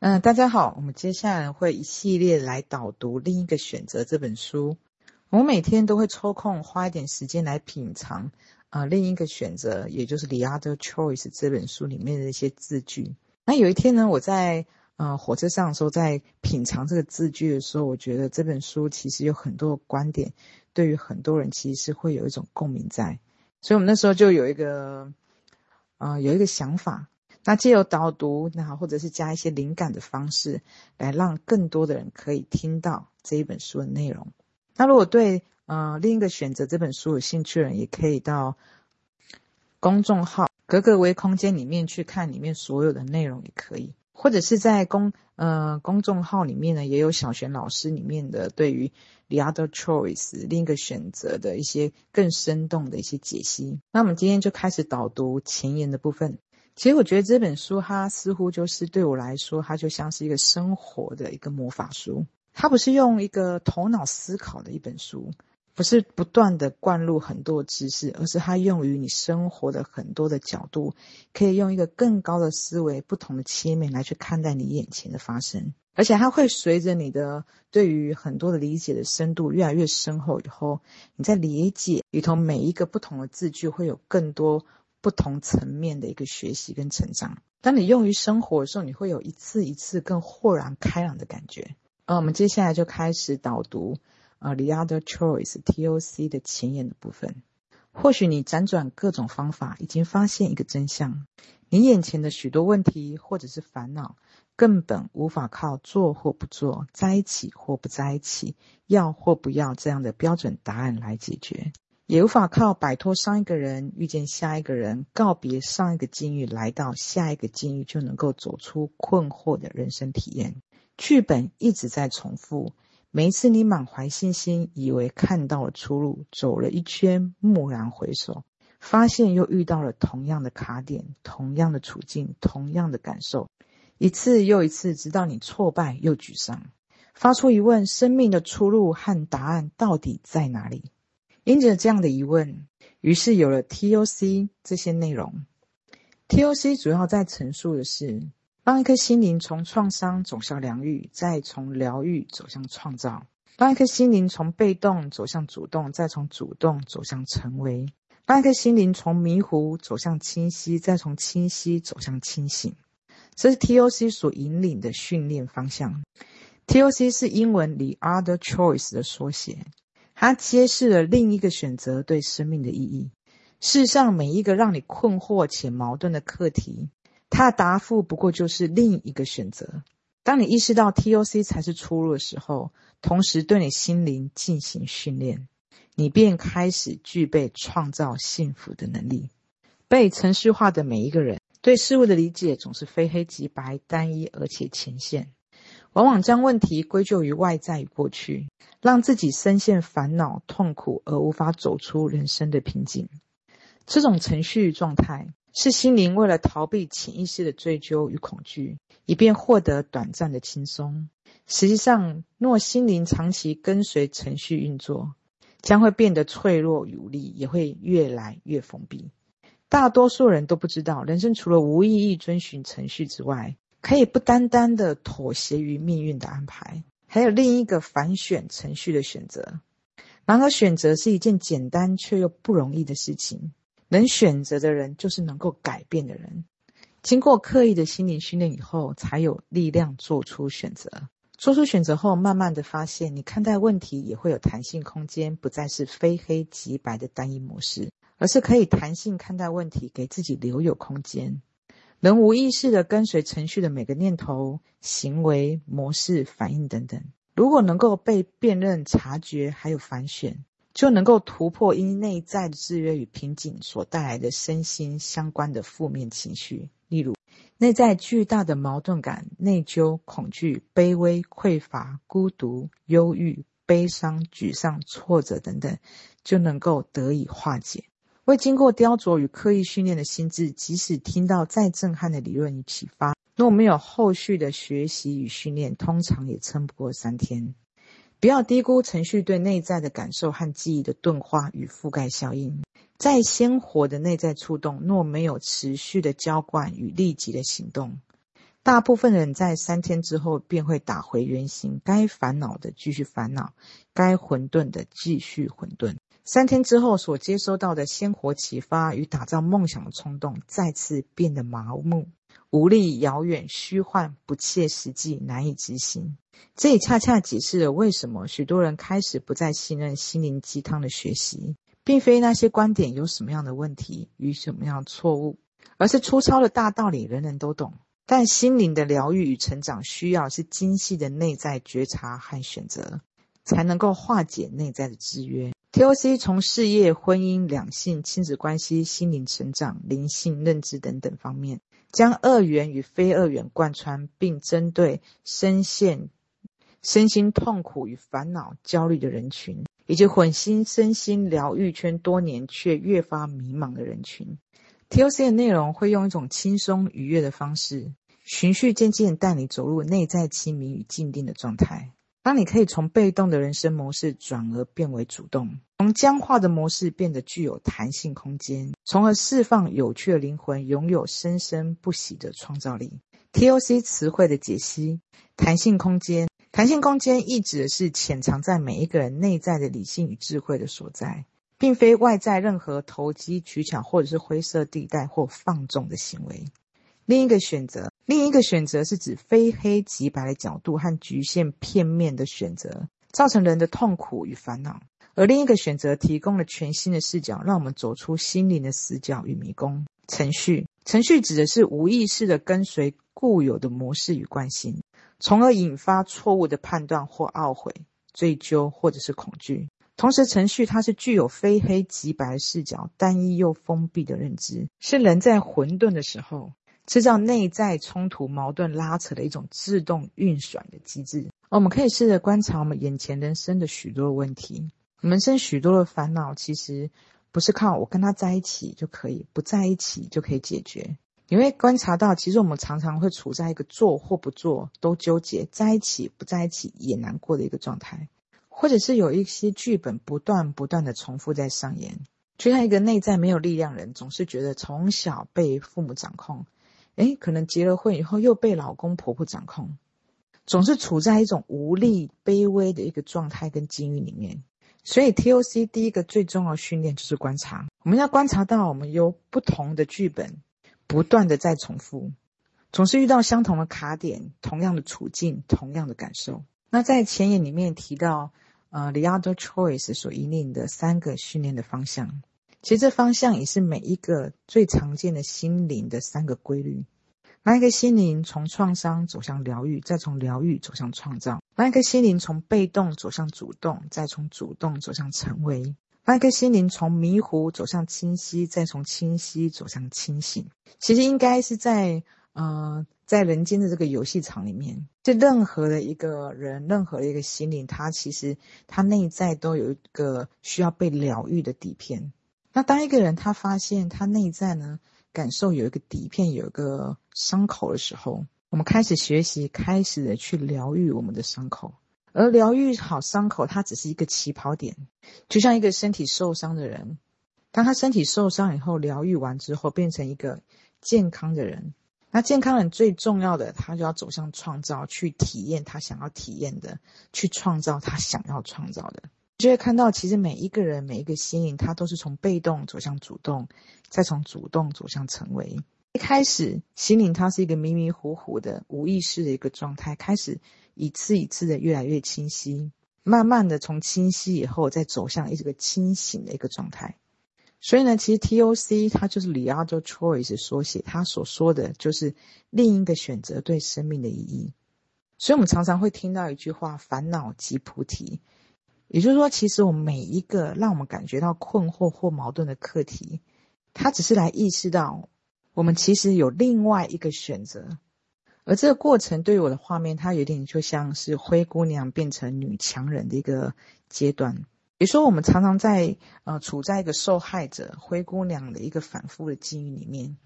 嗯、大家好，我们接下来会一系列来导读另一个选择这本书。我每天都会抽空花一点时间来品尝啊、另一个选择，也就是《The Other Choice》这本书里面的一些字句。那有一天呢，我在呃火车上的时候，在品尝这个字句的时候，我觉得这本书其实有很多观点，对于很多人其实是会有一种共鸣在。所以我们那时候就有一个啊、有一个想法。那借由导读，那或者是加一些灵感的方式，来让更多的人可以听到这一本书的内容。那如果对呃另一个选择这本书有兴趣的人，也可以到公众号“格格微空间”里面去看里面所有的内容，也可以。或者是在公呃公众号里面呢，也有小璇老师里面的对于 “the other choice” 另一个选择的一些更生动的一些解析。那我们今天就开始导读前言的部分。其实我觉得这本书，它似乎就是对我来说，它就像是一个生活的一个魔法书。它不是用一个头脑思考的一本书，不是不断的灌入很多知识，而是它用于你生活的很多的角度，可以用一个更高的思维、不同的切面来去看待你眼前的发生。而且它会随着你的对于很多的理解的深度越来越深厚以后，你在理解里头每一个不同的字句会有更多。不同层面的一个学习跟成长。当你用于生活的时候，你会有一次一次更豁然开朗的感觉。呃，我们接下来就开始导读呃《The Other Choice》TOC 的前言的部分。或许你辗转各种方法，已经发现一个真相：你眼前的许多问题或者是烦恼，根本无法靠做或不做、在一起或不在一起、要或不要这样的标准答案来解决。也无法靠摆脱上一个人，遇见下一个人，告别上一个境遇，来到下一个境遇，就能够走出困惑的人生体验。剧本一直在重复，每一次你满怀信心，以为看到了出路，走了一圈，蓦然回首，发现又遇到了同样的卡点，同样的处境，同样的感受，一次又一次，直到你挫败又沮丧，发出疑问：生命的出路和答案到底在哪里？因着这样的疑问，于是有了 TOC 这些内容。TOC 主要在陈述的是，当一颗心灵从创伤走向疗愈，再从疗愈走向创造；当一颗心灵从被动走向主动，再从主动走向成为；当一颗心灵从迷糊走向清晰，再从清晰走向清醒。这是 TOC 所引领的训练方向。TOC 是英文里 Other Choice 的缩写。它揭示了另一个选择对生命的意义。世上每一个让你困惑且矛盾的课题，它的答复不过就是另一个选择。当你意识到 TOC 才是出路的时候，同时对你心灵进行训练，你便开始具备创造幸福的能力。被程序化的每一个人，对事物的理解总是非黑即白、单一而且浅显。往往将问题归咎于外在与过去，让自己深陷烦恼、痛苦而无法走出人生的瓶颈。这种程序状态是心灵为了逃避潜意识的追究与恐惧，以便获得短暂的轻松。实际上，若心灵长期跟随程序运作，将会变得脆弱与无力，也会越来越封闭。大多数人都不知道，人生除了无意义遵循程序之外，可以不单单的妥协于命运的安排，还有另一个反选程序的选择。然而，选择是一件简单却又不容易的事情。能选择的人，就是能够改变的人。经过刻意的心灵训练以后，才有力量做出选择。做出选择后，慢慢的发现，你看待问题也会有弹性空间，不再是非黑即白的单一模式，而是可以弹性看待问题，给自己留有空间。能无意识地跟随程序的每个念头、行为模式、反应等等，如果能够被辨认、察觉，还有反选，就能够突破因内在的制约与瓶颈所带来的身心相关的负面情绪，例如内在巨大的矛盾感、内疚、恐惧、卑微、匮乏、孤独、忧郁、悲伤、沮丧、挫折等等，就能够得以化解。未经过雕琢与刻意训练的心智，即使听到再震撼的理论与启发，若没有后续的学习与训练，通常也撑不过三天。不要低估程序对内在的感受和记忆的钝化与覆盖效应。再鲜活的内在触动，若没有持续的浇灌与立即的行动，大部分人在三天之后便会打回原形，该烦恼的继续烦恼，该混沌的继续混沌。三天之后所接收到的鲜活启发与打造梦想的冲动，再次变得麻木、无力、遥远、虚幻、不切实际、难以执行。这也恰恰解释了为什么许多人开始不再信任心灵鸡汤的学习，并非那些观点有什么样的问题与什么样的错误，而是粗糙的大道理人人都懂。但心灵的疗愈与成长需要是精细的内在觉察和选择，才能够化解内在的制约。TOC 从事业、婚姻、两性、亲子关系、心灵成长、灵性认知等等方面，将二元与非二元贯穿，并针对深陷身心痛苦与烦恼、焦虑的人群，以及混心身心疗愈圈多年却越发迷茫的人群。TOC 的内容会用一种轻松愉悦的方式，循序渐进带你走入内在清明与静定的状态。当你可以从被动的人生模式转而变为主动，从僵化的模式变得具有弹性空间，从而释放有趣的灵魂，拥有生生不息的创造力。TOC 词汇的解析：弹性空间，弹性空间意指的是潜藏在每一个人内在的理性与智慧的所在，并非外在任何投机取巧或者是灰色地带或放纵的行为。另一个选择，另一个选择是指非黑即白的角度和局限片面的选择，造成人的痛苦与烦恼；而另一个选择提供了全新的视角，让我们走出心灵的死角与迷宫。程序，程序指的是无意识的跟随固有的模式与惯性，从而引发错误的判断或懊悔、追究或者是恐惧。同时，程序它是具有非黑即白视角，单一又封闭的认知，是人在混沌的时候。制造内在冲突、矛盾拉扯的一种自动运转的机制。我们可以试着观察我们眼前人生的许多问题，我们生许多的烦恼，其实不是靠我跟他在一起就可以，不在一起就可以解决。你会观察到，其实我们常常会处在一个做或不做都纠结，在一起不在一起也难过的一个状态，或者是有一些剧本不断不断的重复在上演，就像一个内在没有力量人，总是觉得从小被父母掌控。诶，可能结了婚以后又被老公婆婆掌控，总是处在一种无力、卑微的一个状态跟境遇里面。所以 TOC 第一个最重要的训练就是观察，我们要观察到我们有不同的剧本，不断的在重复，总是遇到相同的卡点，同样的处境，同样的感受。那在前言里面提到，呃，The Other Choice 所引领的三个训练的方向。其实这方向也是每一个最常见的心灵的三个规律。那一个心灵从创伤走向疗愈，再从疗愈走向创造；那一个心灵从被动走向主动，再从主动走向成为；那一个心灵从迷糊走向清晰，再从清晰走向清醒。其实应该是在呃，在人间的这个游戏场里面，就任何的一个人，任何的一个心灵，它其实它内在都有一个需要被疗愈的底片。那当一个人他发现他内在呢，感受有一个底片，有一个伤口的时候，我们开始学习，开始的去疗愈我们的伤口。而疗愈好伤口，它只是一个起跑点，就像一个身体受伤的人，当他身体受伤以后，疗愈完之后，变成一个健康的人。那健康人最重要的，他就要走向创造，去体验他想要体验的，去创造他想要创造的。就会看到，其实每一个人、每一个心灵，他都是从被动走向主动，再从主动走向成为。一开始，心灵它是一个迷迷糊糊的、无意识的一个状态，开始一次一次的越来越清晰，慢慢的从清晰以后，再走向一个清醒的一个状态。所以呢，其实 TOC 它就是理查德 Choice 缩写，它所说的就是另一个选择对生命的意义。所以我们常常会听到一句话：“烦恼即菩提。”也就是说，其实我们每一个让我们感觉到困惑或矛盾的课题，它只是来意识到我们其实有另外一个选择。而这个过程对于我的画面，它有点就像是灰姑娘变成女强人的一个阶段。比如说，我们常常在呃处在一个受害者灰姑娘的一个反复的境遇里面。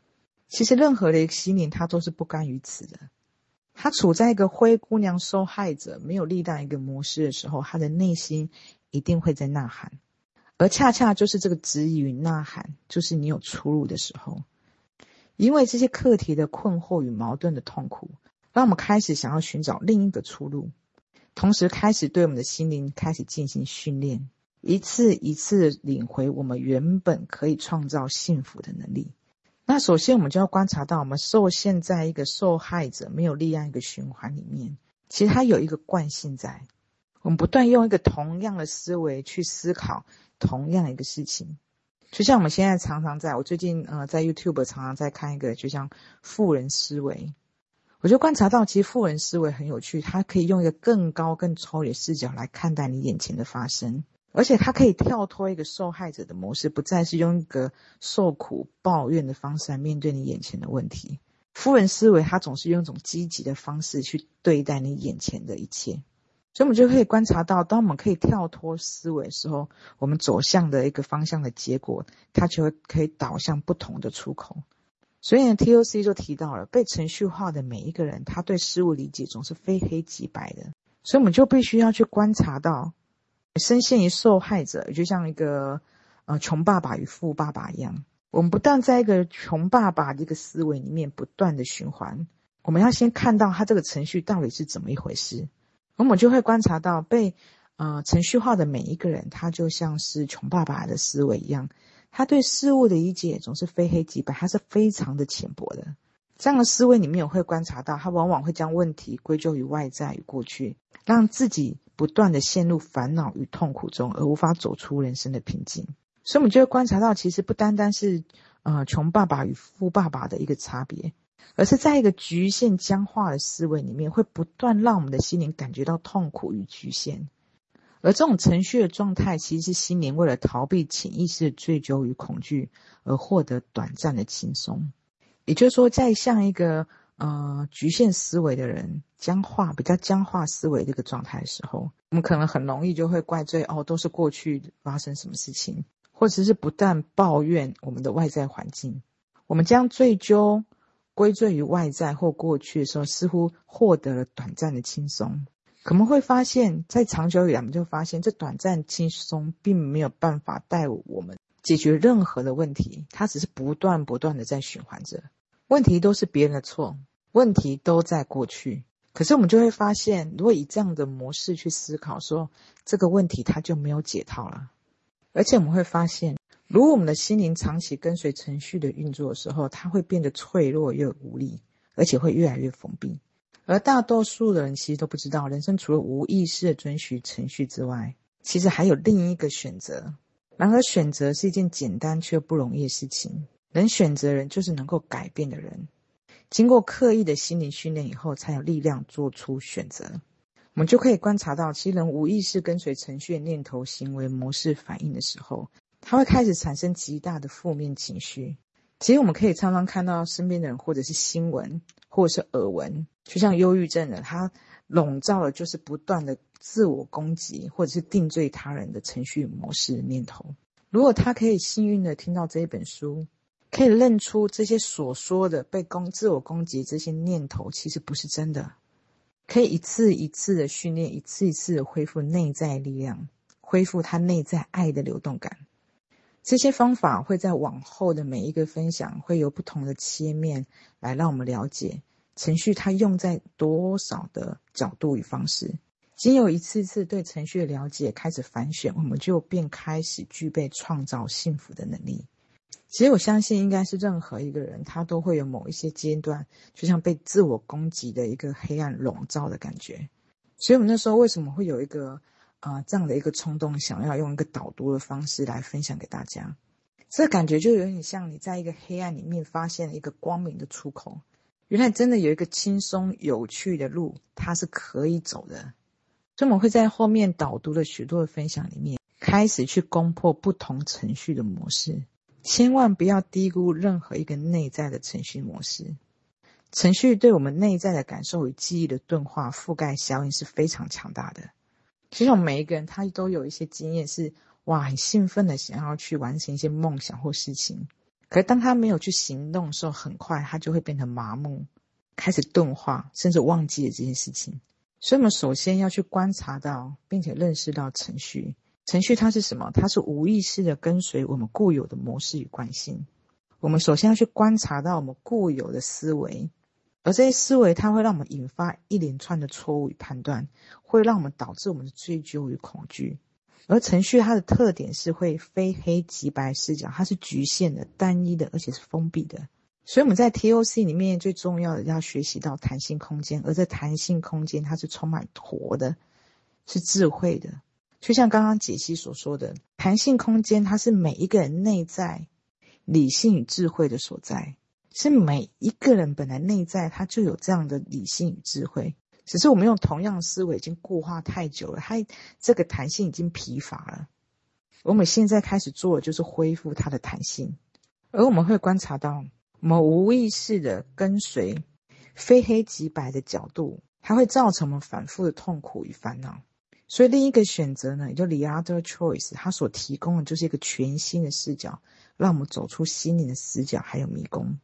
其实任何的一个心灵，它都是不甘于此的。他处在一个灰姑娘受害者没有力量一个模式的时候，他的内心一定会在呐喊，而恰恰就是这个质疑与呐喊，就是你有出路的时候。因为这些课题的困惑与矛盾的痛苦，让我们开始想要寻找另一个出路，同时开始对我们的心灵开始进行训练，一次一次领回我们原本可以创造幸福的能力。那首先，我们就要观察到，我们受限在一个受害者没有力量一个循环里面，其实它有一个惯性在。我们不断用一个同样的思维去思考同样一个事情，就像我们现在常常在，我最近呃在 YouTube 常常在看一个，就像富人思维，我就观察到，其实富人思维很有趣，它可以用一个更高、更抽离的视角来看待你眼前的发生。而且他可以跳脱一个受害者的模式，不再是用一个受苦抱怨的方式来面对你眼前的问题。富人思维，他总是用一种积极的方式去对待你眼前的一切。所以，我们就可以观察到，当我们可以跳脱思维的时候，我们走向的一个方向的结果，它就会可以导向不同的出口。所以呢，TOC 就提到了，被程序化的每一个人，他对事物理解总是非黑即白的。所以，我们就必须要去观察到。深陷于受害者，就像一个呃穷爸爸与富爸爸一样。我们不但在一个穷爸爸的一个思维里面不断的循环，我们要先看到他这个程序到底是怎么一回事。我们就会观察到被呃程序化的每一个人，他就像是穷爸爸的思维一样，他对事物的理解总是非黑即白，他是非常的浅薄的。这样的思维里面，我会观察到他往往会将问题归咎于外在与过去，让自己。不断的陷入烦恼与痛苦中，而无法走出人生的瓶颈。所以，我们就会观察到，其实不单单是呃穷爸爸与富爸爸的一个差别，而是在一个局限僵化的思维里面，会不断让我们的心灵感觉到痛苦与局限。而这种程序的状态，其实是心灵为了逃避潜意识的追究与恐惧，而获得短暂的轻松。也就是说，在像一个。呃，局限思维的人，僵化比较僵化思维这个状态的时候，我们可能很容易就会怪罪哦，都是过去发生什么事情，或者是不断抱怨我们的外在环境。我们将追究归罪于外在或过去的时候，似乎获得了短暂的轻松。可能会发现，在长久以来，我们就发现这短暂轻松并没有办法带我们解决任何的问题，它只是不断不断的在循环着。问题都是别人的错，问题都在过去。可是我们就会发现，如果以这样的模式去思考说，这个问题它就没有解套了。而且我们会发现，如果我们的心灵长期跟随程序的运作的时候，它会变得脆弱又无力，而且会越来越封闭。而大多数的人其实都不知道，人生除了无意识的遵循程序之外，其实还有另一个选择。然而，选择是一件简单却不容易的事情。能选择人就是能够改变的人，经过刻意的心理训练以后，才有力量做出选择。我们就可以观察到，其实人无意识跟随程序的念头、行为模式反应的时候，他会开始产生极大的负面情绪。其实我们可以常常看到身边的人，或者是新闻，或者是耳闻，就像忧郁症的，他笼罩的就是不断的自我攻击，或者是定罪他人的程序模式念头。如果他可以幸运的听到这一本书，可以认出这些所说的被攻、自我攻击这些念头，其实不是真的。可以一次一次的训练，一次一次的恢复内在力量，恢复他内在爱的流动感。这些方法会在往后的每一个分享，会有不同的切面来让我们了解程序它用在多少的角度与方式。经有一次次对程序的了解，开始反选，我们就便开始具备创造幸福的能力。其实我相信，应该是任何一个人，他都会有某一些阶段，就像被自我攻击的一个黑暗笼罩的感觉。所以，我们那时候为什么会有一个啊、这样的一个冲动，想要用一个导读的方式来分享给大家？这感觉就有点像你在一个黑暗里面发现了一个光明的出口，原来真的有一个轻松有趣的路，它是可以走的。所以，我们会在后面导读的许多的分享里面，开始去攻破不同程序的模式。千万不要低估任何一个内在的程序模式。程序对我们内在的感受与记忆的钝化覆盖效应是非常强大的。其实我们每一个人他都有一些经验是，哇，很兴奋的想要去完成一些梦想或事情，可是当他没有去行动的时候，很快他就会变成麻木，开始钝化，甚至忘记了这件事情。所以，我们首先要去观察到，并且认识到程序。程序它是什么？它是无意识的跟随我们固有的模式与惯性。我们首先要去观察到我们固有的思维，而这些思维它会让我们引发一连串的错误与判断，会让我们导致我们的追究与恐惧。而程序它的特点是会非黑即白视角，它是局限的、单一的，而且是封闭的。所以我们在 TOC 里面最重要的要学习到弹性空间，而这弹性空间它是充满活的，是智慧的。就像刚刚解析所说的，弹性空间它是每一个人内在理性与智慧的所在，是每一个人本来内在他就有这样的理性与智慧，只是我们用同样的思维已经固化太久了，它这个弹性已经疲乏了。我们现在开始做的就是恢复它的弹性，而我们会观察到。我们无意识的跟随非黑即白的角度，它会造成我们反复的痛苦与烦恼。所以另一个选择呢，也就 the other choice，它所提供的就是一个全新的视角，让我们走出心灵的死角还有迷宫。